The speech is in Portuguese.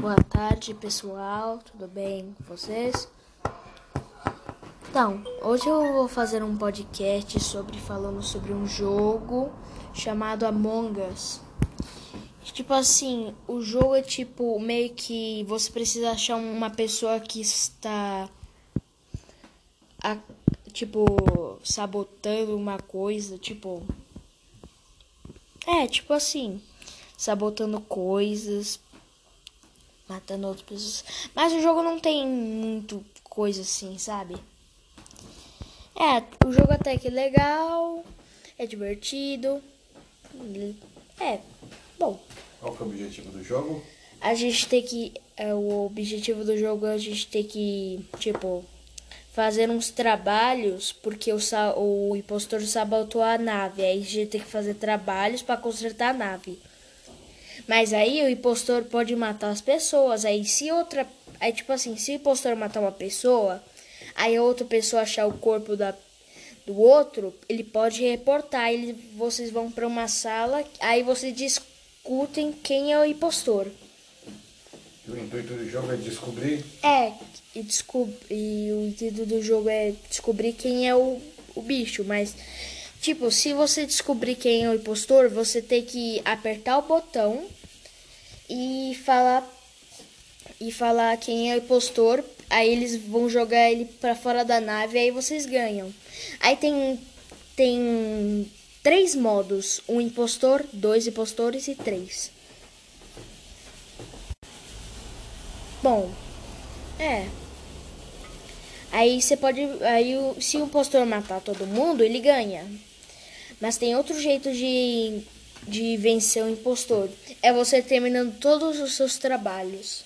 Boa tarde, pessoal. Tudo bem com vocês? Então, hoje eu vou fazer um podcast sobre falando sobre um jogo chamado Among Us. Tipo assim, o jogo é tipo meio que você precisa achar uma pessoa que está a, tipo sabotando uma coisa, tipo é, tipo assim, sabotando coisas matando outras pessoas. Mas o jogo não tem muito coisa assim, sabe? É, o jogo até que é legal, é divertido. É, bom. Qual que é o objetivo do jogo? A gente tem que. É, o objetivo do jogo é a gente ter que, tipo, fazer uns trabalhos, porque o, o impostor sabotou a nave. Aí a gente tem que fazer trabalhos para consertar a nave. Mas aí o impostor pode matar as pessoas. Aí se outra. Aí tipo assim, se o impostor matar uma pessoa, aí a outra pessoa achar o corpo da, do outro, ele pode reportar. Ele, vocês vão para uma sala, aí vocês discutem quem é o impostor. E o intuito do jogo é descobrir? É, e, descob e o intuito do jogo é descobrir quem é o, o bicho, mas Tipo, se você descobrir quem é o impostor, você tem que apertar o botão e falar e falar quem é o impostor. Aí eles vão jogar ele para fora da nave, aí vocês ganham. Aí tem tem três modos: um impostor, dois impostores e três. Bom, é. Aí você pode, aí se o impostor matar todo mundo, ele ganha. Mas tem outro jeito de, de vencer o impostor. É você terminando todos os seus trabalhos.